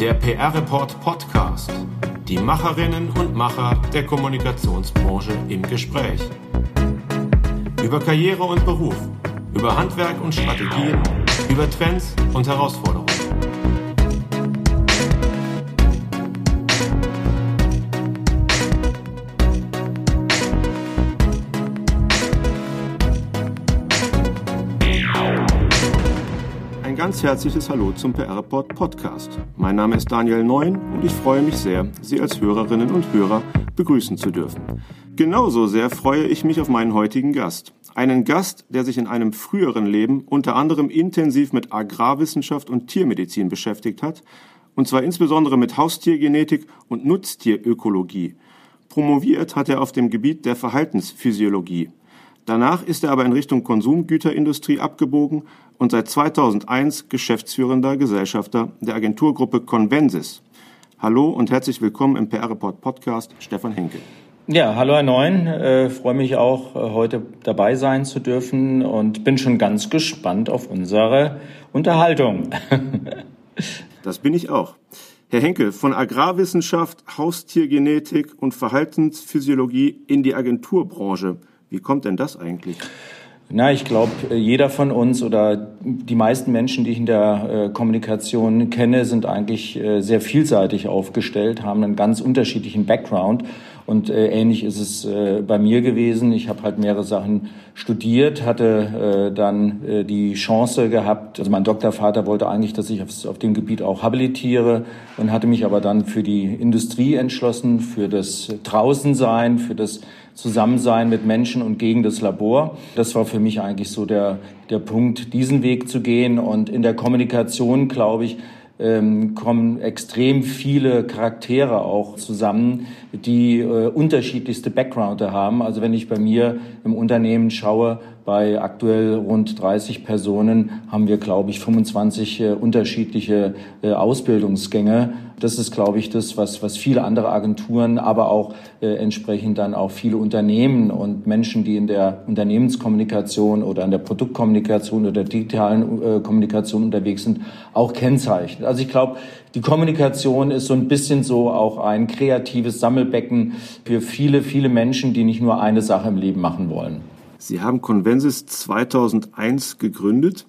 Der PR Report Podcast. Die Macherinnen und Macher der Kommunikationsbranche im Gespräch. Über Karriere und Beruf, über Handwerk und Strategien, über Trends und Herausforderungen. Ganz herzliches Hallo zum PR-Report Podcast. Mein Name ist Daniel Neun und ich freue mich sehr, Sie als Hörerinnen und Hörer begrüßen zu dürfen. Genauso sehr freue ich mich auf meinen heutigen Gast. Einen Gast, der sich in einem früheren Leben unter anderem intensiv mit Agrarwissenschaft und Tiermedizin beschäftigt hat, und zwar insbesondere mit Haustiergenetik und Nutztierökologie. Promoviert hat er auf dem Gebiet der Verhaltensphysiologie. Danach ist er aber in Richtung Konsumgüterindustrie abgebogen und seit 2001 geschäftsführender Gesellschafter der Agenturgruppe Convensis. Hallo und herzlich willkommen im PR Report Podcast, Stefan Henkel. Ja, hallo Herr Neun, äh, freue mich auch, äh, heute dabei sein zu dürfen und bin schon ganz gespannt auf unsere Unterhaltung. das bin ich auch. Herr Henkel, von Agrarwissenschaft, Haustiergenetik und Verhaltensphysiologie in die Agenturbranche. Wie kommt denn das eigentlich? Na, ich glaube, jeder von uns oder die meisten Menschen, die ich in der äh, Kommunikation kenne, sind eigentlich äh, sehr vielseitig aufgestellt, haben einen ganz unterschiedlichen Background. Und äh, ähnlich ist es äh, bei mir gewesen. Ich habe halt mehrere Sachen studiert, hatte dann die Chance gehabt, also mein Doktorvater wollte eigentlich, dass ich auf, auf dem Gebiet auch habilitiere und hatte mich aber dann für die Industrie entschlossen, für das Draußensein, für das Zusammensein mit Menschen und gegen das Labor. Das war für mich eigentlich so der, der Punkt, diesen Weg zu gehen. Und in der Kommunikation, glaube ich, ähm, kommen extrem viele Charaktere auch zusammen, die äh, unterschiedlichste Background haben. Also wenn ich bei mir im Unternehmen schaue, bei aktuell rund 30 Personen haben wir, glaube ich, 25 äh, unterschiedliche äh, Ausbildungsgänge. Das ist, glaube ich, das, was, was viele andere Agenturen, aber auch äh, entsprechend dann auch viele Unternehmen und Menschen, die in der Unternehmenskommunikation oder in der Produktkommunikation oder digitalen äh, Kommunikation unterwegs sind, auch kennzeichnet. Also ich glaube, die Kommunikation ist so ein bisschen so auch ein kreatives Sammelbecken für viele, viele Menschen, die nicht nur eine Sache im Leben machen wollen. Sie haben Convensis 2001 gegründet.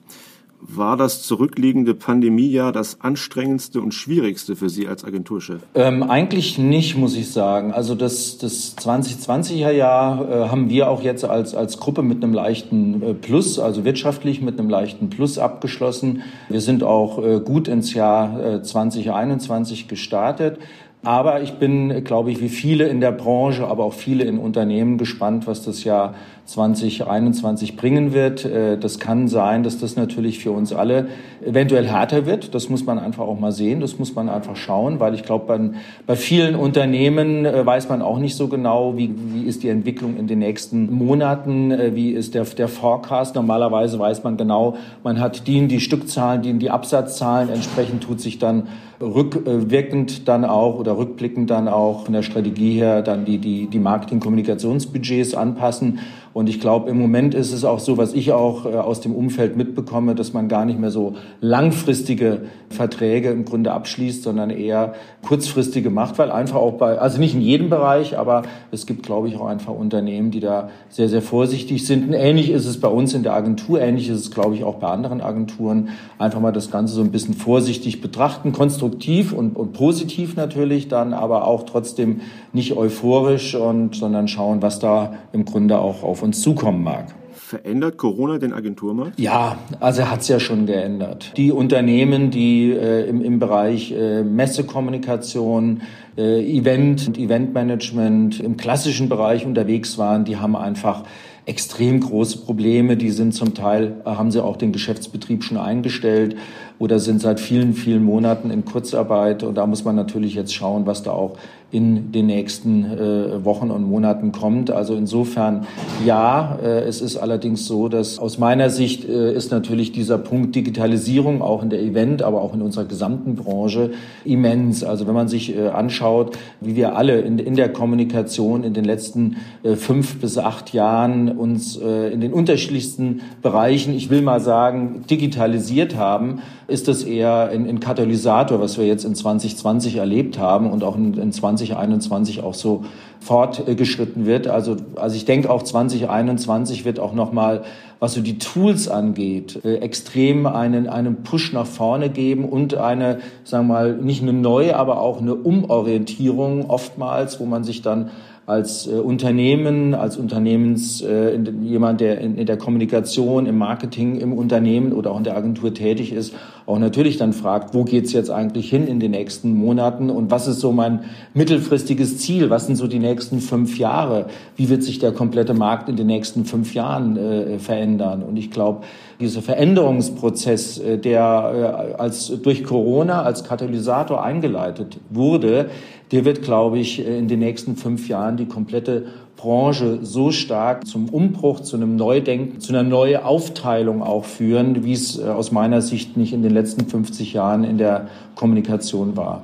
War das zurückliegende Pandemiejahr das anstrengendste und schwierigste für Sie als Agenturchef? Ähm, eigentlich nicht, muss ich sagen. Also das, das 2020er Jahr äh, haben wir auch jetzt als, als Gruppe mit einem leichten äh, Plus, also wirtschaftlich mit einem leichten Plus abgeschlossen. Wir sind auch äh, gut ins Jahr äh, 2021 gestartet. Aber ich bin, glaube ich, wie viele in der Branche, aber auch viele in Unternehmen gespannt, was das Jahr 2021 bringen wird. Äh, das kann sein, dass das natürlich für uns alle eventuell härter wird. Das muss man einfach auch mal sehen. Das muss man einfach schauen, weil ich glaube, bei, bei vielen Unternehmen äh, weiß man auch nicht so genau, wie, wie ist die Entwicklung in den nächsten Monaten, äh, wie ist der, der Forecast. Normalerweise weiß man genau, man hat die, die Stückzahlen, die, die Absatzzahlen. Entsprechend tut sich dann rückwirkend dann auch oder rückblickend dann auch von der Strategie her dann die, die, die Marketing-Kommunikationsbudgets anpassen. Und ich glaube, im Moment ist es auch so, was ich auch äh, aus dem Umfeld mitbekomme, dass man gar nicht mehr so langfristige Verträge im Grunde abschließt, sondern eher kurzfristige macht, weil einfach auch bei, also nicht in jedem Bereich, aber es gibt, glaube ich, auch einfach Unternehmen, die da sehr, sehr vorsichtig sind. Und ähnlich ist es bei uns in der Agentur, ähnlich ist es, glaube ich, auch bei anderen Agenturen. Einfach mal das Ganze so ein bisschen vorsichtig betrachten, konstruktiv und, und positiv natürlich dann, aber auch trotzdem nicht euphorisch und, sondern schauen, was da im Grunde auch auf uns zukommen mag. Verändert Corona den Agenturmarkt? Ja, also hat es ja schon geändert. Die Unternehmen, die äh, im, im Bereich äh, Messekommunikation, äh, Event und Eventmanagement im klassischen Bereich unterwegs waren, die haben einfach extrem große Probleme. Die sind zum Teil, äh, haben sie auch den Geschäftsbetrieb schon eingestellt oder sind seit vielen, vielen Monaten in Kurzarbeit. Und da muss man natürlich jetzt schauen, was da auch in den nächsten äh, Wochen und Monaten kommt. Also insofern ja, äh, es ist allerdings so, dass aus meiner Sicht äh, ist natürlich dieser Punkt Digitalisierung auch in der Event, aber auch in unserer gesamten Branche immens. Also wenn man sich äh, anschaut, wie wir alle in, in der Kommunikation in den letzten äh, fünf bis acht Jahren uns äh, in den unterschiedlichsten Bereichen, ich will mal sagen, digitalisiert haben, ist das eher ein, ein Katalysator, was wir jetzt in 2020 erlebt haben und auch in, in 2021 auch so fortgeschritten wird. Also, also ich denke auch 2021 wird auch nochmal, was so die Tools angeht, äh, extrem einen, einen Push nach vorne geben und eine, sagen wir mal, nicht eine neue, aber auch eine Umorientierung oftmals, wo man sich dann als äh, Unternehmen, als Unternehmens äh, jemand, der in, in, der Kommunikation, im Marketing, im Unternehmen oder auch in der Agentur tätig ist, auch natürlich dann fragt, wo geht's jetzt eigentlich hin in den nächsten Monaten und was ist so mein mittelfristiges Ziel? Was sind so die nächsten fünf Jahre? Wie wird sich der komplette Markt in den nächsten fünf Jahren äh, verändern? Und ich glaube, dieser Veränderungsprozess, äh, der äh, als durch Corona als Katalysator eingeleitet wurde, der wird, glaube ich, in den nächsten fünf Jahren die komplette Branche so stark zum Umbruch, zu einem Neudenken, zu einer neuen Aufteilung auch führen, wie es äh, aus meiner Sicht nicht in den letzten 50 Jahren in der Kommunikation war.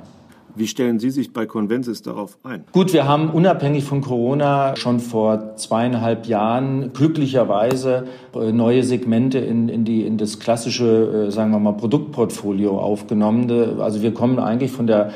Wie stellen Sie sich bei Convensis darauf ein? Gut, wir haben unabhängig von Corona schon vor zweieinhalb Jahren glücklicherweise äh, neue Segmente in, in, die, in das klassische, äh, sagen wir mal, Produktportfolio aufgenommen. Also wir kommen eigentlich von der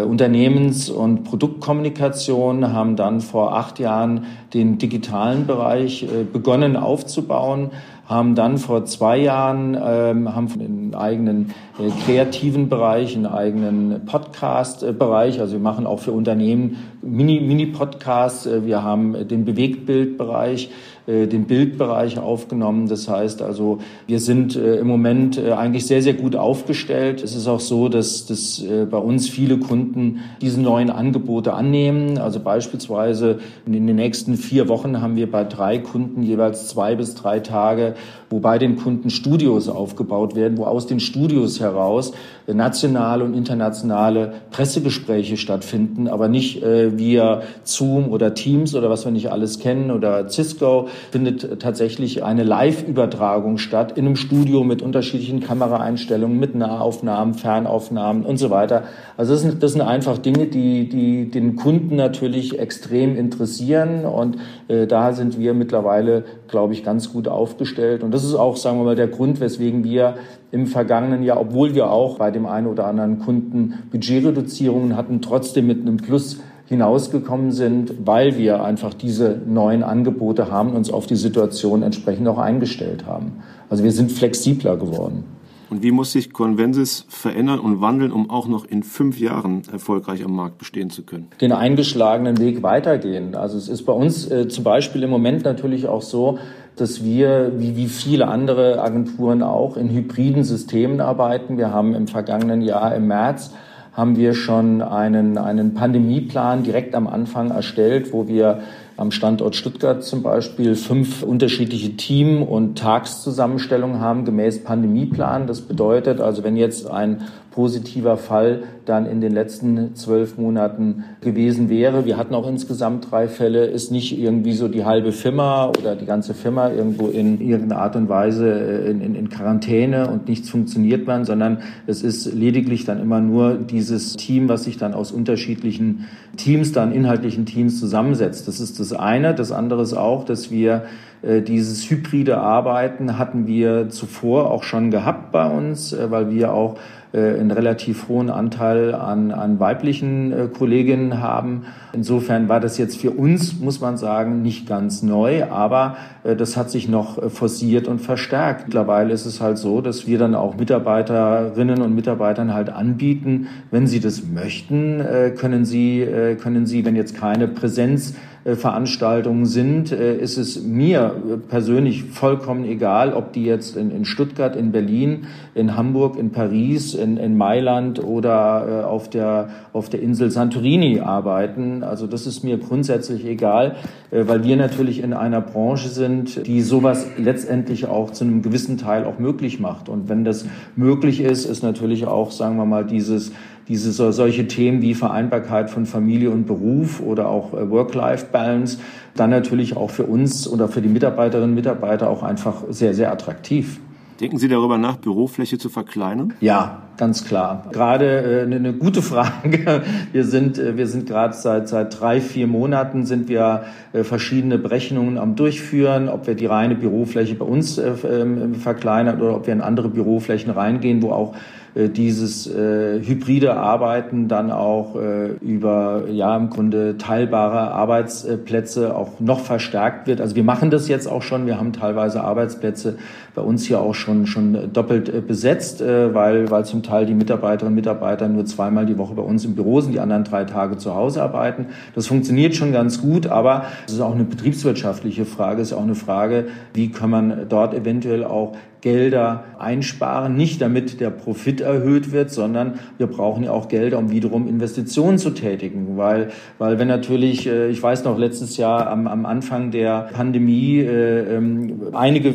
Unternehmens- und Produktkommunikation, haben dann vor acht Jahren den digitalen Bereich äh, begonnen aufzubauen, haben dann vor zwei Jahren ähm, haben einen eigenen äh, kreativen Bereich, einen eigenen Podcast-Bereich. Also wir machen auch für Unternehmen Mini-Podcasts. Mini wir haben den Bewegtbildbereich. Äh, den Bildbereich aufgenommen. Das heißt also, wir sind äh, im Moment äh, eigentlich sehr, sehr gut aufgestellt. Es ist auch so, dass, dass bei uns viele Kunden diese neuen Angebote annehmen. Also beispielsweise in den nächsten vier Wochen haben wir bei drei Kunden jeweils zwei bis drei Tage, wo bei den Kunden Studios aufgebaut werden, wo aus den Studios heraus nationale und internationale Pressegespräche stattfinden, aber nicht via Zoom oder Teams oder was wir nicht alles kennen oder Cisco, findet tatsächlich eine Live-Übertragung statt in einem Studio mit unterschiedlichen Kameraeinstellungen, mit Nahaufnahmen, Fernaufnahmen und so weiter. Also das sind, das sind einfach Dinge, die, die den Kunden natürlich extrem interessieren und äh, da sind wir mittlerweile, glaube ich, ganz gut aufgestellt. Und das ist auch, sagen wir mal, der Grund, weswegen wir im vergangenen Jahr, obwohl wir auch bei dem einen oder anderen Kunden Budgetreduzierungen hatten, trotzdem mit einem Plus hinausgekommen sind, weil wir einfach diese neuen Angebote haben und uns auf die Situation entsprechend auch eingestellt haben. Also wir sind flexibler geworden. Und wie muss sich Convensis verändern und wandeln, um auch noch in fünf Jahren erfolgreich am Markt bestehen zu können? Den eingeschlagenen Weg weitergehen. Also es ist bei uns äh, zum Beispiel im Moment natürlich auch so, dass wir, wie, wie viele andere Agenturen auch, in hybriden Systemen arbeiten. Wir haben im vergangenen Jahr im März haben wir schon einen, einen Pandemieplan direkt am Anfang erstellt, wo wir am Standort Stuttgart zum Beispiel fünf unterschiedliche Team- und Tagszusammenstellungen haben gemäß Pandemieplan. Das bedeutet also, wenn jetzt ein positiver Fall dann in den letzten zwölf Monaten gewesen wäre. Wir hatten auch insgesamt drei Fälle. Ist nicht irgendwie so die halbe Firma oder die ganze Firma irgendwo in irgendeiner Art und Weise äh, in, in, in Quarantäne und nichts funktioniert man, sondern es ist lediglich dann immer nur dieses Team, was sich dann aus unterschiedlichen Teams, dann inhaltlichen Teams zusammensetzt. Das ist das eine. Das andere ist auch, dass wir äh, dieses hybride Arbeiten hatten wir zuvor auch schon gehabt bei uns, äh, weil wir auch einen relativ hohen Anteil an, an weiblichen äh, Kolleginnen haben. Insofern war das jetzt für uns, muss man sagen, nicht ganz neu, aber äh, das hat sich noch forciert und verstärkt. Mittlerweile ist es halt so, dass wir dann auch Mitarbeiterinnen und Mitarbeitern halt anbieten, wenn sie das möchten, können sie, können sie, wenn jetzt keine Präsenz Veranstaltungen sind, ist es mir persönlich vollkommen egal, ob die jetzt in, Stuttgart, in Berlin, in Hamburg, in Paris, in, in Mailand oder äh, auf, der, auf der Insel Santorini arbeiten. Also das ist mir grundsätzlich egal, äh, weil wir natürlich in einer Branche sind, die sowas letztendlich auch zu einem gewissen Teil auch möglich macht. Und wenn das möglich ist, ist natürlich auch, sagen wir mal, dieses diese solche Themen wie Vereinbarkeit von Familie und Beruf oder auch äh, Work-Life-Balance dann natürlich auch für uns oder für die Mitarbeiterinnen und Mitarbeiter auch einfach sehr, sehr attraktiv. Denken Sie darüber nach, Bürofläche zu verkleinern? Ja, ganz klar. Gerade äh, eine gute Frage. Wir sind, äh, wir sind gerade seit, seit drei, vier Monaten sind wir äh, verschiedene Berechnungen am Durchführen, ob wir die reine Bürofläche bei uns äh, ähm, verkleinern oder ob wir in andere Büroflächen reingehen, wo auch dieses äh, hybride Arbeiten dann auch äh, über ja im Grunde teilbare Arbeitsplätze auch noch verstärkt wird. Also wir machen das jetzt auch schon. Wir haben teilweise Arbeitsplätze bei uns hier auch schon schon doppelt äh, besetzt, äh, weil weil zum Teil die Mitarbeiterinnen und Mitarbeiter nur zweimal die Woche bei uns im Büro sind, die anderen drei Tage zu Hause arbeiten. Das funktioniert schon ganz gut, aber es ist auch eine betriebswirtschaftliche Frage. Es ist auch eine Frage, wie kann man dort eventuell auch Gelder einsparen, nicht damit der Profit erhöht wird, sondern wir brauchen ja auch Gelder, um wiederum Investitionen zu tätigen, weil, weil wenn natürlich, äh, ich weiß noch, letztes Jahr am, am Anfang der Pandemie, äh, ähm, einige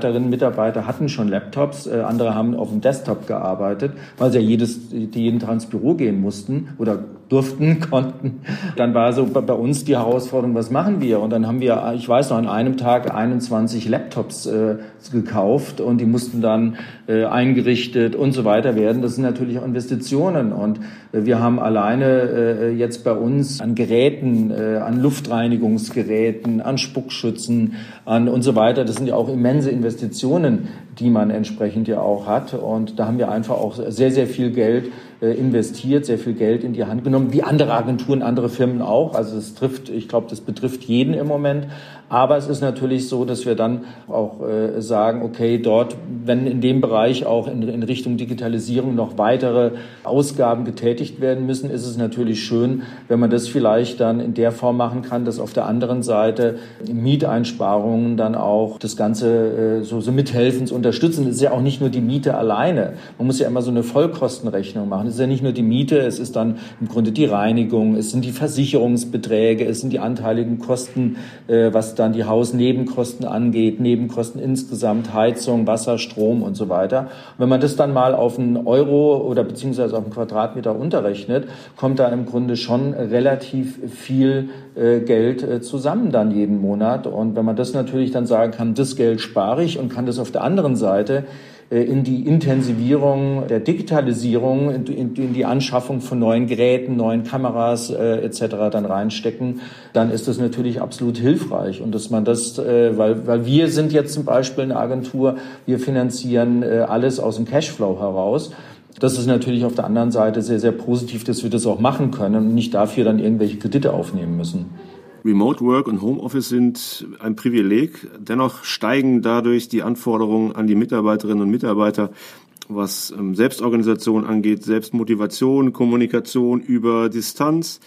Mitarbeiterinnen und Mitarbeiter hatten schon Laptops, äh, andere haben auf dem Desktop gearbeitet, weil sie ja jedes, jeden Tag ins Büro gehen mussten oder durften, konnten. Dann war so bei uns die Herausforderung, was machen wir? Und dann haben wir, ich weiß noch, an einem Tag 21 Laptops äh, gekauft und die mussten dann äh, eingerichtet und so weiter werden. Das sind natürlich auch Investitionen und äh, wir haben alleine äh, jetzt bei uns an Geräten, äh, an Luftreinigungsgeräten, an Spuckschützen an und so weiter. Das sind ja auch immense Investitionen, die man entsprechend ja auch hat. Und da haben wir einfach auch sehr, sehr viel Geld äh, investiert, sehr viel Geld in die Hand genommen, wie andere Agenturen, andere Firmen auch. Also es trifft, ich glaube, das betrifft jeden im Moment. Aber es ist natürlich so, dass wir dann auch äh, sagen, okay, dort, wenn in dem Bereich auch in, in Richtung Digitalisierung noch weitere Ausgaben getätigt werden müssen, ist es natürlich schön, wenn man das vielleicht dann in der Form machen kann, dass auf der anderen Seite Mieteinsparungen dann auch das Ganze äh, so, so mithelfen zu unterstützen. Es ist ja auch nicht nur die Miete alleine. Man muss ja immer so eine Vollkostenrechnung machen. Es ist ja nicht nur die Miete, es ist dann im Grunde die Reinigung, es sind die Versicherungsbeträge, es sind die anteiligen Kosten, äh, was dann die Hausnebenkosten angeht, Nebenkosten insgesamt, Heizung, Wasser, Strom und so weiter. Und wenn man das dann mal auf einen Euro oder beziehungsweise auf einen Quadratmeter unterrechnet, kommt da im Grunde schon relativ viel äh, Geld äh, zusammen dann jeden Monat. Und wenn man das natürlich dann sagen kann, das Geld spare ich und kann das auf der anderen Seite in die Intensivierung der Digitalisierung, in, in, die Anschaffung von neuen Geräten, neuen Kameras äh, etc. dann reinstecken, dann ist das natürlich absolut hilfreich. Und dass man das, äh, weil, weil wir sind jetzt zum Beispiel eine Agentur, wir finanzieren äh, alles aus dem Cashflow heraus. Das ist natürlich auf der anderen Seite sehr, sehr positiv, dass wir das auch machen können und nicht dafür dann irgendwelche Kredite aufnehmen müssen. Remote Work und Homeoffice sind ein Privileg. Dennoch steigen dadurch die Anforderungen an die Mitarbeiterinnen und Mitarbeiter, was ähm, Selbstorganisation angeht, Selbstmotivation, Kommunikation über Distanz.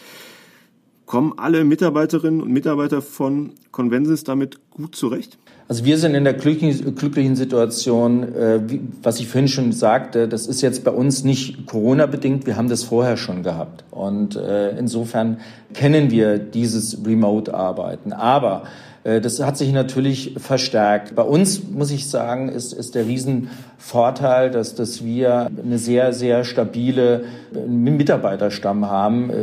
Kommen alle Mitarbeiterinnen und Mitarbeiter von Convensis damit gut zurecht? Also wir sind in der glücklichen, Situation, äh, was ich vorhin schon sagte, das ist jetzt bei uns nicht Corona-bedingt, wir haben das vorher schon gehabt. Und äh, insofern kennen wir dieses Remote-Arbeiten. Aber das hat sich natürlich verstärkt. Bei uns, muss ich sagen, ist, ist der Riesenvorteil, dass, dass wir eine sehr, sehr stabile äh, Mitarbeiterstamm haben. Äh,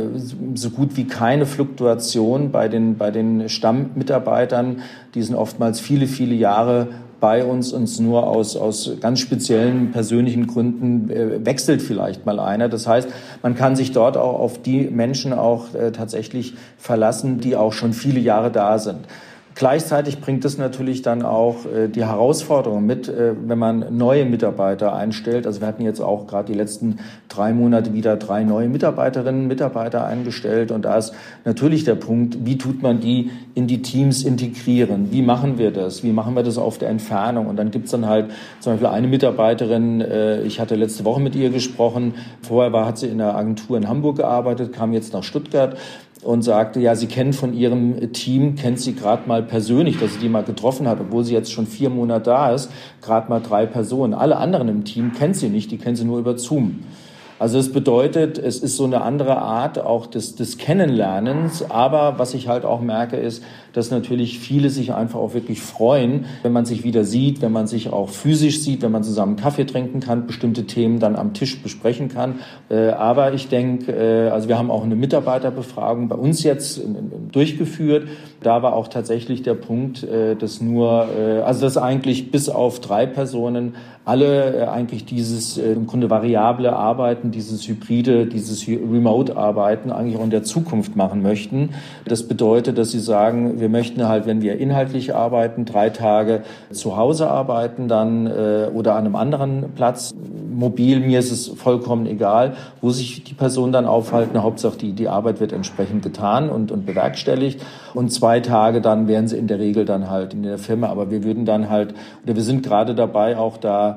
so gut wie keine Fluktuation bei den, bei den Stammmitarbeitern. Die sind oftmals viele, viele Jahre bei uns, uns nur aus, aus ganz speziellen persönlichen Gründen äh, wechselt vielleicht mal einer. Das heißt, man kann sich dort auch auf die Menschen auch äh, tatsächlich verlassen, die auch schon viele Jahre da sind. Gleichzeitig bringt es natürlich dann auch äh, die Herausforderung mit, äh, wenn man neue Mitarbeiter einstellt. Also wir hatten jetzt auch gerade die letzten drei Monate wieder drei neue Mitarbeiterinnen und Mitarbeiter eingestellt. Und da ist natürlich der Punkt, wie tut man die in die Teams integrieren? Wie machen wir das? Wie machen wir das auf der Entfernung? Und dann gibt's dann halt zum Beispiel eine Mitarbeiterin, äh, ich hatte letzte Woche mit ihr gesprochen. Vorher war, hat sie in der Agentur in Hamburg gearbeitet, kam jetzt nach Stuttgart und sagte, ja, sie kennen von ihrem Team, kennt sie gerade mal persönlich, dass sie die mal getroffen hat, obwohl sie jetzt schon vier Monate da ist, gerade mal drei Personen. Alle anderen im Team kennt sie nicht, die kennt sie nur über Zoom. Also es bedeutet, es ist so eine andere Art auch des, des Kennenlernens. Aber was ich halt auch merke, ist, dass natürlich viele sich einfach auch wirklich freuen, wenn man sich wieder sieht, wenn man sich auch physisch sieht, wenn man zusammen Kaffee trinken kann, bestimmte Themen dann am Tisch besprechen kann. Äh, aber ich denke, äh, also wir haben auch eine Mitarbeiterbefragung bei uns jetzt durchgeführt. Da war auch tatsächlich der Punkt, äh, dass nur, also dass eigentlich bis auf drei Personen alle eigentlich dieses im Grunde variable Arbeiten, dieses hybride, dieses Remote-Arbeiten eigentlich auch in der Zukunft machen möchten. Das bedeutet, dass sie sagen, wir möchten halt, wenn wir inhaltlich arbeiten, drei Tage zu Hause arbeiten dann äh, oder an einem anderen Platz. Mobil, mir ist es vollkommen egal, wo sich die Personen dann aufhalten. Hauptsache, die, die Arbeit wird entsprechend getan und, und bewerkstelligt. Und zwei Tage dann wären sie in der Regel dann halt in der Firma. Aber wir würden dann halt, oder wir sind gerade dabei, auch da äh,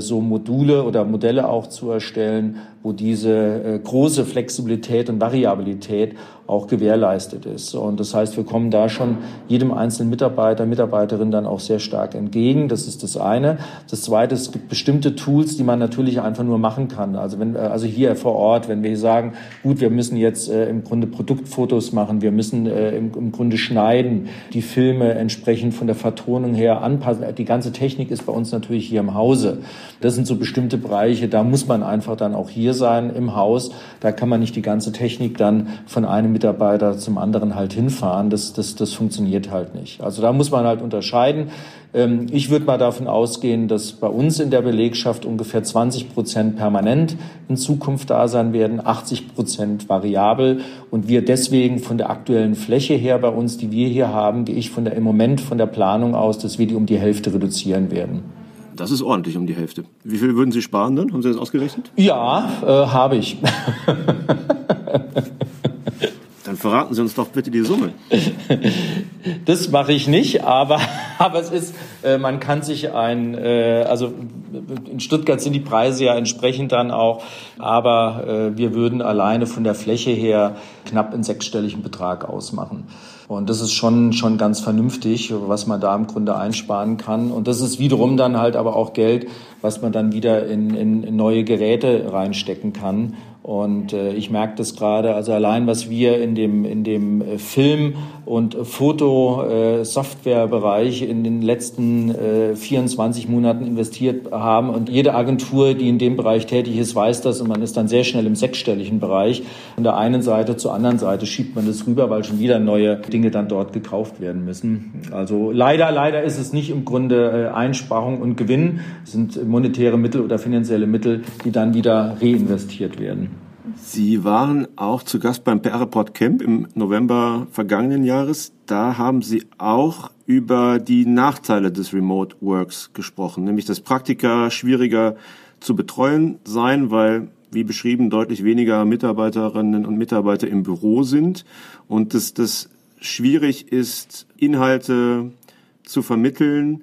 so Module oder Modelle auch zu erstellen, wo diese äh, große Flexibilität und Variabilität auch gewährleistet ist. Und das heißt, wir kommen da schon jedem einzelnen Mitarbeiter, Mitarbeiterin dann auch sehr stark entgegen. Das ist das eine. Das zweite, es gibt bestimmte Tools, die man natürlich einfach nur machen kann. Also wenn, äh, also hier vor Ort, wenn wir sagen, gut, wir müssen jetzt äh, im Grunde Produktfotos machen, wir müssen äh, im, im Grunde schneiden, die Filme entsprechend von der Vertonung her anpassen. Die ganze Technik ist bei uns natürlich hier im Hause. Das sind so bestimmte Bereiche, da muss man einfach dann auch hier sein im Haus. Da kann man nicht die ganze Technik dann von einem Mitarbeiter zum anderen halt hinfahren. Das, das, das funktioniert halt nicht. Also da muss man halt unterscheiden. Ähm, ich würde mal davon ausgehen, dass bei uns in der Belegschaft ungefähr 20 Prozent permanent in Zukunft da sein werden, 80 Prozent variabel und wir deswegen von der aktuellen Fläche her bei uns, die wir hier haben, gehe ich von der, im Moment von der Planung aus, dass wir die um die Hälfte reduzieren werden. Das ist ordentlich um die Hälfte. Wie viel würden Sie sparen dann? Haben Sie das ausgerechnet? Ja, äh, habe ich. Verraten Sie uns doch bitte die Summe. Das mache ich nicht, aber, aber es ist, äh, man kann sich ein, äh, also in Stuttgart sind die Preise ja entsprechend dann auch, aber äh, wir würden alleine von der Fläche her knapp einen sechsstelligen Betrag ausmachen. Und das ist schon, schon ganz vernünftig, was man da im Grunde einsparen kann. Und das ist wiederum dann halt aber auch Geld, was man dann wieder in, in neue Geräte reinstecken kann. Und äh, ich merke das gerade, also allein was wir in dem, in dem äh, Film- und Foto-Software-Bereich äh, in den letzten äh, 24 Monaten investiert haben. Und jede Agentur, die in dem Bereich tätig ist, weiß das und man ist dann sehr schnell im sechsstelligen Bereich. Von der einen Seite zur anderen Seite schiebt man das rüber, weil schon wieder neue Dinge dann dort gekauft werden müssen. Also leider, leider ist es nicht im Grunde äh, Einsparung und Gewinn, es sind monetäre Mittel oder finanzielle Mittel, die dann wieder reinvestiert werden. Sie waren auch zu Gast beim PR Report Camp im November vergangenen Jahres. Da haben Sie auch über die Nachteile des Remote Works gesprochen, nämlich dass Praktika schwieriger zu betreuen seien, weil, wie beschrieben, deutlich weniger Mitarbeiterinnen und Mitarbeiter im Büro sind und dass das schwierig ist, Inhalte zu vermitteln,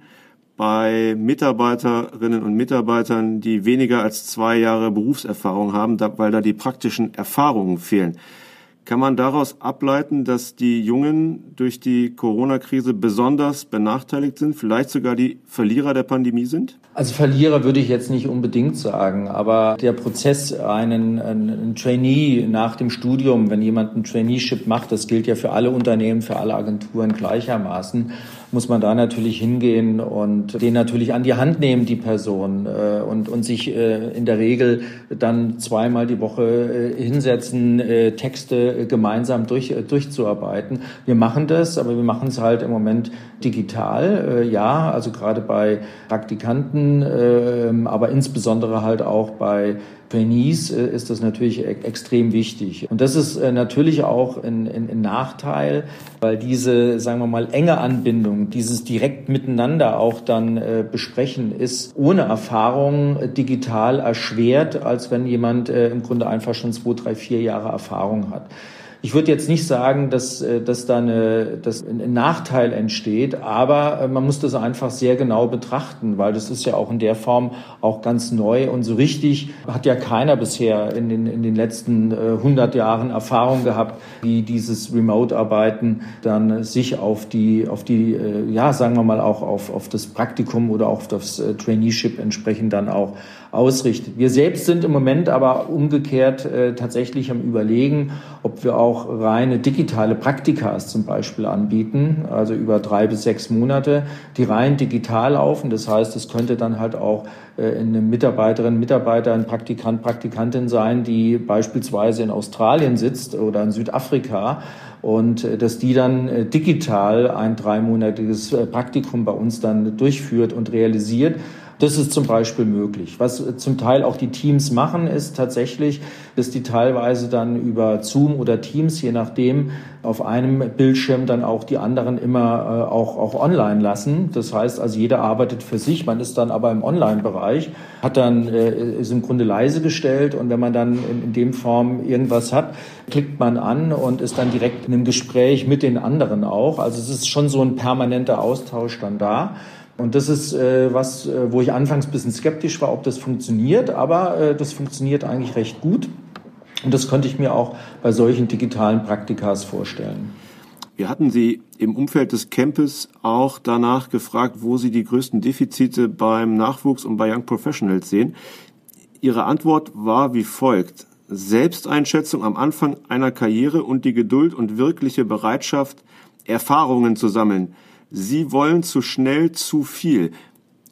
bei Mitarbeiterinnen und Mitarbeitern, die weniger als zwei Jahre Berufserfahrung haben, weil da die praktischen Erfahrungen fehlen. Kann man daraus ableiten, dass die Jungen durch die Corona-Krise besonders benachteiligt sind, vielleicht sogar die Verlierer der Pandemie sind? Also Verlierer würde ich jetzt nicht unbedingt sagen, aber der Prozess, einen, einen Trainee nach dem Studium, wenn jemand ein Traineeship macht, das gilt ja für alle Unternehmen, für alle Agenturen gleichermaßen muss man da natürlich hingehen und den natürlich an die Hand nehmen, die Person, äh, und, und sich äh, in der Regel dann zweimal die Woche äh, hinsetzen, Texte gemeinsam durch, durchzuarbeiten. Wir machen das, aber wir machen es halt im Moment digital, ja, also gerade bei Praktikanten, aber insbesondere halt auch bei Trainees äh, ist das natürlich e extrem wichtig. Und das ist äh, natürlich auch ein, ein, ein, Nachteil, weil diese, sagen wir mal, enge Anbindung, dieses direkt miteinander auch dann äh, besprechen, ist ohne Erfahrung digital erschwert, als wenn jemand im Grunde einfach schon zwei, drei, vier Jahre Erfahrung hat. Ich würde jetzt nicht sagen, dass, äh, dass da eine, dass ein Nachteil entsteht, aber äh, man muss das einfach sehr genau betrachten, weil das ist ja auch in der Form auch ganz neu und so richtig hat ja keiner bisher in den, in den letzten 100 Jahren Erfahrung gehabt, wie dieses Remote-Arbeiten dann sich auf die, auf die, ja, sagen wir mal auch auf, auf das Praktikum oder auch auf das Traineeship entsprechend dann auch ausrichtet. Wir selbst sind im Moment aber umgekehrt äh, tatsächlich am Überlegen, ob wir auch reine digitale Praktikas zum Beispiel anbieten, also über drei bis sechs Monate, die rein digital laufen. Das heißt, es könnte dann halt auch äh, eine Mitarbeiterin, Mitarbeiter, ein Praktikant, Praktikantin sein, die beispielsweise in Australien sitzt oder in Südafrika und äh, dass die dann äh, digital ein dreimonatiges Praktikum bei uns dann durchführt und realisiert. Das ist zum Beispiel möglich. Was zum Teil auch die Teams machen, ist tatsächlich, dass die teilweise dann über Zoom oder Teams, je nachdem, auf einem Bildschirm dann auch die anderen immer äh, auch, auch online lassen. Das heißt also, jeder arbeitet für sich, man ist dann aber im Online-Bereich, hat dann, äh, ist im Grunde leise gestellt und wenn man dann in, in dem Form irgendwas hat, klickt man an und ist dann direkt in einem Gespräch mit den anderen auch. Also es ist schon so ein permanenter Austausch dann da. Und das ist äh, was, äh, wo ich anfangs ein bisschen skeptisch war, ob das funktioniert, aber äh, das funktioniert eigentlich recht gut. Und das könnte ich mir auch bei solchen digitalen Praktikas vorstellen. Wir hatten Sie im Umfeld des Campus auch danach gefragt, wo Sie die größten Defizite beim Nachwuchs und bei Young Professionals sehen. Ihre Antwort war wie folgt. Selbsteinschätzung am Anfang einer Karriere und die Geduld und wirkliche Bereitschaft, Erfahrungen zu sammeln. Sie wollen zu schnell zu viel.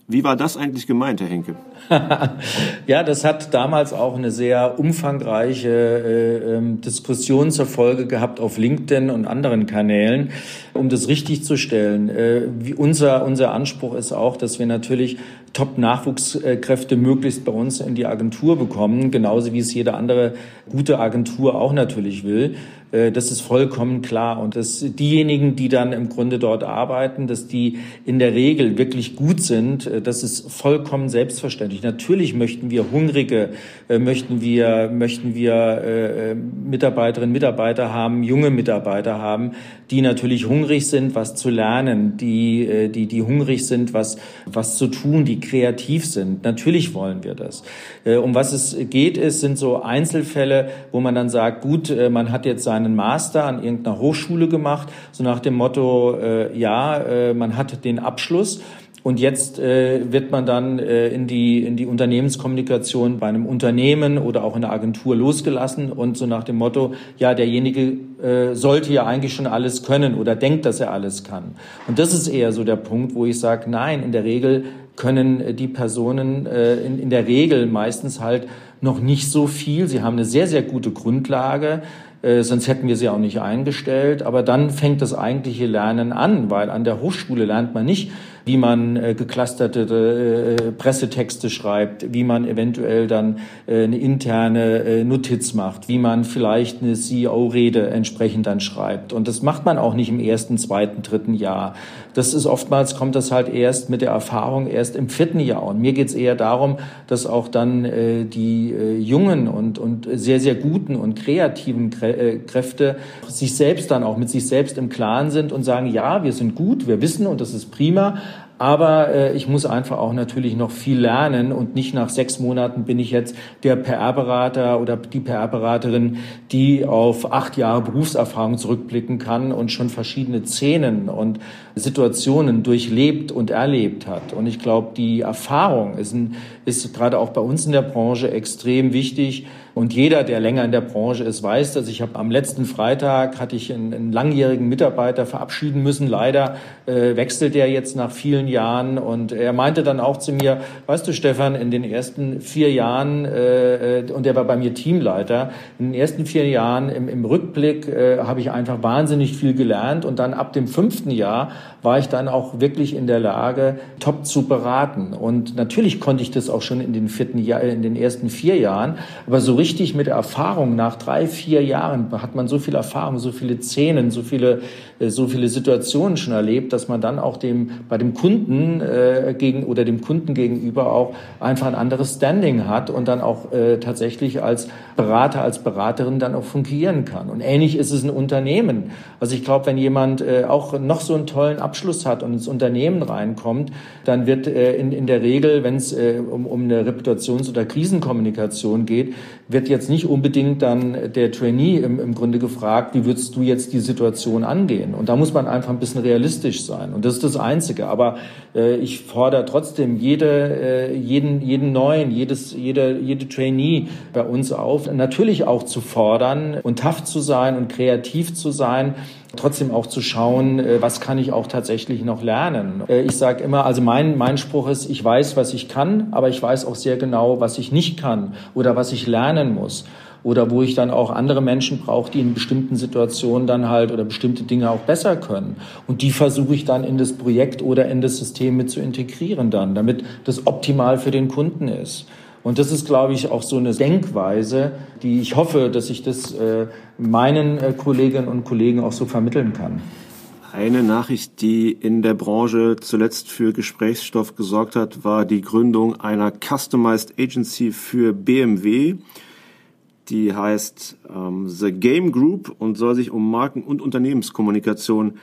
Wie war das eigentlich gemeint, Herr Henke? ja, das hat damals auch eine sehr umfangreiche äh, ähm, Diskussion zur Folge gehabt auf LinkedIn und anderen Kanälen, um das richtig zu stellen. Äh, unser, unser Anspruch ist auch, dass wir natürlich Top-Nachwuchskräfte möglichst bei uns in die Agentur bekommen, genauso wie es jede andere gute Agentur auch natürlich will. Äh, das ist vollkommen klar. Und dass diejenigen, die dann im Grunde dort arbeiten, dass die in der Regel wirklich gut sind, äh, das ist vollkommen selbstverständlich. Natürlich möchten wir Hungrige, äh, möchten wir, möchten wir Mitarbeiterinnen, Mitarbeiter haben, junge Mitarbeiter haben, die natürlich hungrig sind, was zu lernen, die, die, die hungrig sind, was, was zu tun, die kreativ sind. Natürlich wollen wir das. Um was es geht, ist, sind so Einzelfälle, wo man dann sagt, gut, man hat jetzt sein seinen Master an irgendeiner Hochschule gemacht, so nach dem Motto, äh, ja, äh, man hat den Abschluss. Und jetzt äh, wird man dann äh, in, die, in die Unternehmenskommunikation bei einem Unternehmen oder auch in einer Agentur losgelassen und so nach dem Motto, ja, derjenige äh, sollte ja eigentlich schon alles können oder denkt, dass er alles kann. Und das ist eher so der Punkt, wo ich sage, nein, in der Regel können die Personen äh, in, in der Regel meistens halt noch nicht so viel. Sie haben eine sehr, sehr gute Grundlage. Äh, sonst hätten wir sie auch nicht eingestellt. Aber dann fängt das eigentliche Lernen an, weil an der Hochschule lernt man nicht, wie man äh, geclusterte äh, Pressetexte schreibt, wie man eventuell dann äh, eine interne äh, Notiz macht, wie man vielleicht eine CEO-Rede entsprechend dann schreibt. Und das macht man auch nicht im ersten, zweiten, dritten Jahr. Das ist oftmals kommt das halt erst mit der Erfahrung erst im vierten Jahr. Und mir geht es eher darum, dass auch dann äh, die äh, jungen und, und sehr, sehr guten und kreativen Krä Kräfte sich selbst dann auch mit sich selbst im Klaren sind und sagen, ja, wir sind gut, wir wissen und das ist prima, aber äh, ich muss einfach auch natürlich noch viel lernen und nicht nach sechs Monaten bin ich jetzt der PR-Berater oder die PR-Beraterin, die auf acht Jahre Berufserfahrung zurückblicken kann und schon verschiedene Szenen und Situationen durchlebt und erlebt hat. Und ich glaube, die Erfahrung ist, ist gerade auch bei uns in der Branche extrem wichtig und jeder, der länger in der Branche ist, weiß das. Ich habe am letzten Freitag hatte ich einen, einen langjährigen Mitarbeiter verabschieden müssen. Leider äh, wechselt er jetzt nach vielen Jahren. Und er meinte dann auch zu mir, weißt du, Stefan, in den ersten vier Jahren, äh, äh und er war bei mir Teamleiter, in den ersten vier Jahren im, im Rückblick äh, habe ich einfach wahnsinnig viel gelernt. Und dann ab dem fünften Jahr war ich dann auch wirklich in der Lage, top zu beraten. Und natürlich konnte ich das auch schon in den vierten Jahr, in den ersten vier Jahren. Aber so richtig richtig mit Erfahrung, nach drei, vier Jahren hat man so viel Erfahrung, so viele Szenen, so viele, äh, so viele Situationen schon erlebt, dass man dann auch dem, bei dem Kunden äh, gegen oder dem Kunden gegenüber auch einfach ein anderes Standing hat und dann auch äh, tatsächlich als Berater, als Beraterin dann auch fungieren kann. Und ähnlich ist es ein Unternehmen. Also ich glaube, wenn jemand äh, auch noch so einen tollen Abschluss hat und ins Unternehmen reinkommt, dann wird äh, in, in der Regel, wenn es äh, um, um eine Reputations- oder Krisenkommunikation geht, wird jetzt nicht unbedingt dann der Trainee im, im Grunde gefragt, wie würdest du jetzt die Situation angehen? Und da muss man einfach ein bisschen realistisch sein. Und das ist das Einzige. Aber äh, ich fordere trotzdem jede, äh, jeden, jeden neuen, jedes, jede, jede Trainee bei uns auf, natürlich auch zu fordern und tough zu sein und kreativ zu sein trotzdem auch zu schauen, äh, was kann ich auch tatsächlich noch lernen. Äh, ich sage immer, also mein, mein Spruch ist, ich weiß, was ich kann, aber ich weiß auch sehr genau, was ich nicht kann oder was ich lernen muss oder wo ich dann auch andere Menschen brauche, die in bestimmten Situationen dann halt oder bestimmte Dinge auch besser können. Und die versuche ich dann in das Projekt oder in das System mit zu integrieren dann, damit das optimal für den Kunden ist. Und das ist, glaube ich, auch so eine Denkweise, die ich hoffe, dass ich das äh, meinen äh, Kolleginnen und Kollegen auch so vermitteln kann. Eine Nachricht, die in der Branche zuletzt für Gesprächsstoff gesorgt hat, war die Gründung einer Customized Agency für BMW. Die heißt ähm, The Game Group und soll sich um Marken- und Unternehmenskommunikation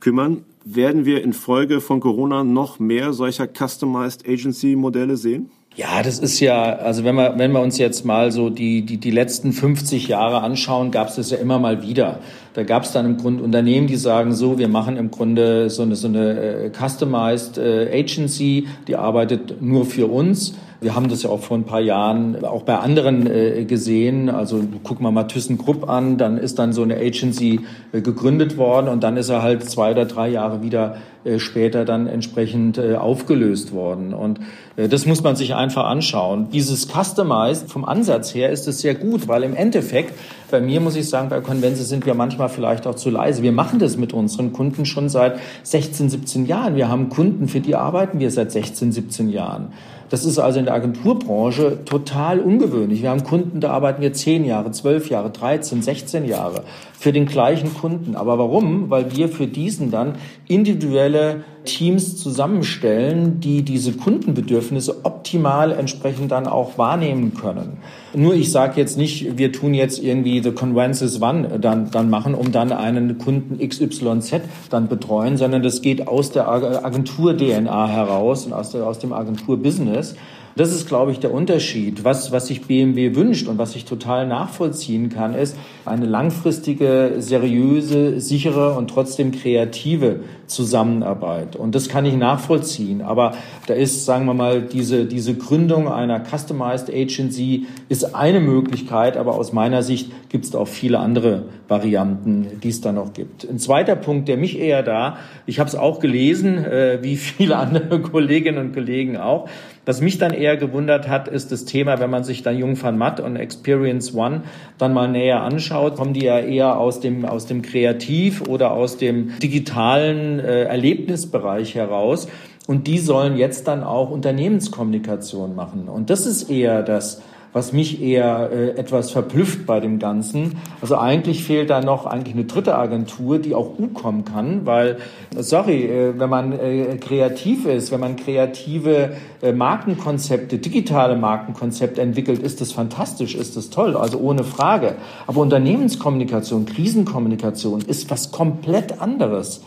kümmern. Werden wir infolge von Corona noch mehr solcher Customized Agency Modelle sehen? Ja, das ist ja, also wenn wir, wenn wir uns jetzt mal so die, die, die letzten 50 Jahre anschauen, gab es das ja immer mal wieder. Da gab es dann im Grunde Unternehmen, die sagen so, wir machen im Grunde so eine, so eine äh, Customized äh, Agency, die arbeitet nur für uns. Wir haben das ja auch vor ein paar Jahren auch bei anderen äh, gesehen. Also gucken wir mal ThyssenKrupp an, dann ist dann so eine Agency äh, gegründet worden und dann ist er halt zwei oder drei Jahre wieder äh, später dann entsprechend äh, aufgelöst worden. Und äh, das muss man sich einfach anschauen. Dieses Customized vom Ansatz her ist es sehr gut, weil im Endeffekt bei mir muss ich sagen, bei Convenze sind wir manchmal vielleicht auch zu leise. Wir machen das mit unseren Kunden schon seit 16, 17 Jahren. Wir haben Kunden, für die arbeiten wir seit 16, 17 Jahren. Das ist also in der Agenturbranche total ungewöhnlich. Wir haben Kunden, da arbeiten wir 10 Jahre, 12 Jahre, 13, 16 Jahre für den gleichen Kunden. Aber warum? Weil wir für diesen dann individuelle Teams zusammenstellen, die diese Kundenbedürfnisse optimal entsprechend dann auch wahrnehmen können. Nur ich sage jetzt nicht, wir tun jetzt irgendwie The Convences One dann, dann machen, um dann einen Kunden XYZ dann betreuen, sondern das geht aus der Agentur-DNA heraus und aus, der, aus dem Agentur-Business. Das ist, glaube ich, der Unterschied. Was, was sich BMW wünscht und was ich total nachvollziehen kann, ist eine langfristige, seriöse, sichere und trotzdem kreative Zusammenarbeit. Und das kann ich nachvollziehen. Aber da ist, sagen wir mal, diese, diese Gründung einer Customized Agency ist eine Möglichkeit, aber aus meiner Sicht gibt es auch viele andere Varianten, die es da noch gibt. Ein zweiter Punkt, der mich eher da, ich habe es auch gelesen, äh, wie viele andere Kolleginnen und Kollegen auch, was mich dann eher gewundert hat, ist das Thema, wenn man sich dann Jung van Matt und Experience One dann mal näher anschaut, kommen die ja eher aus dem, aus dem Kreativ- oder aus dem digitalen äh, Erlebnisbereich heraus. Und die sollen jetzt dann auch Unternehmenskommunikation machen. Und das ist eher das, was mich eher äh, etwas verblüfft bei dem Ganzen. Also eigentlich fehlt da noch eigentlich eine dritte Agentur, die auch U-kommen kann, weil, sorry, äh, wenn man äh, kreativ ist, wenn man kreative äh, Markenkonzepte, digitale Markenkonzepte entwickelt, ist das fantastisch, ist das toll, also ohne Frage. Aber Unternehmenskommunikation, Krisenkommunikation ist was komplett anderes.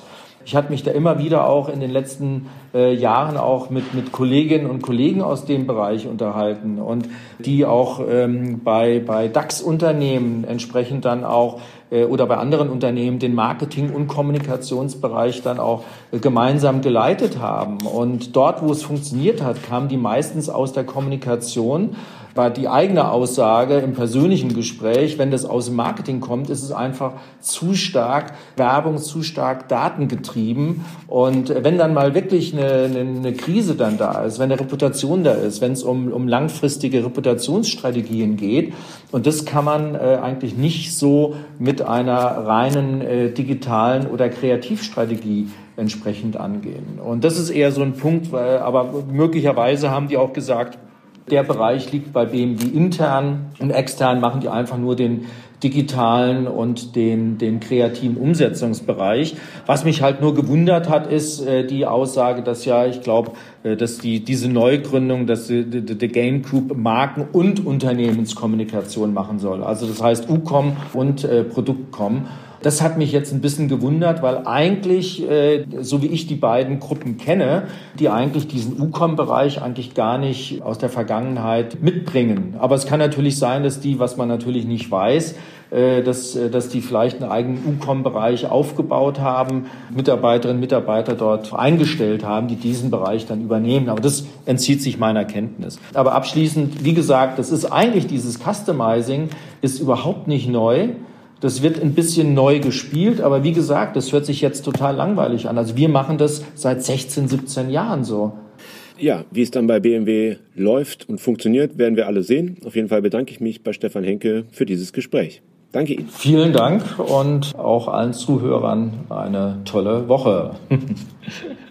Ich hatte mich da immer wieder auch in den letzten äh, Jahren auch mit, mit Kolleginnen und Kollegen aus dem Bereich unterhalten und die auch ähm, bei, bei DAX-Unternehmen entsprechend dann auch äh, oder bei anderen Unternehmen den Marketing- und Kommunikationsbereich dann auch äh, gemeinsam geleitet haben. Und dort, wo es funktioniert hat, kamen die meistens aus der Kommunikation war die eigene Aussage im persönlichen Gespräch, wenn das aus dem Marketing kommt, ist es einfach zu stark Werbung, zu stark datengetrieben. Und wenn dann mal wirklich eine, eine, eine Krise dann da ist, wenn eine Reputation da ist, wenn es um, um langfristige Reputationsstrategien geht, und das kann man äh, eigentlich nicht so mit einer reinen äh, digitalen oder Kreativstrategie entsprechend angehen. Und das ist eher so ein Punkt, weil, aber möglicherweise haben die auch gesagt, Der Bereich liegt bei BMW intern und extern machen die einfach nur den digitalen und den, den kreativen Umsetzungsbereich. Was mich halt nur gewundert hat, ist äh, die Aussage, dass ja, ich glaube, äh, dass die, diese Neugründung, dass die, die, Gain Group Marken- und Unternehmenskommunikation machen soll. Also das heißt UCOM und äh, Produktcom. Das hat mich jetzt ein bisschen gewundert, weil eigentlich, äh, so wie ich die beiden Gruppen kenne, die eigentlich diesen UCOM-Bereich eigentlich gar nicht aus der Vergangenheit mitbringen. Aber es kann natürlich sein, dass die, was man natürlich nicht weiß, äh, dass, äh, dass die vielleicht einen eigenen UCOM-Bereich aufgebaut haben, Mitarbeiterinnen und Mitarbeiter dort eingestellt haben, die diesen Bereich dann übernehmen. Aber das entzieht sich meiner Kenntnis. Aber abschließend, wie gesagt, das ist eigentlich dieses Customizing ist überhaupt nicht neu. Das wird ein bisschen neu gespielt, aber wie gesagt, das hört sich jetzt total langweilig an. Also wir machen das seit 16, 17 Jahren so. Ja, wie es dann bei BMW läuft und funktioniert, werden wir alle sehen. Auf jeden Fall bedanke ich mich bei Stefan Henke für dieses Gespräch. Danke Ihnen. Vielen Dank und auch allen Zuhörern eine tolle Woche.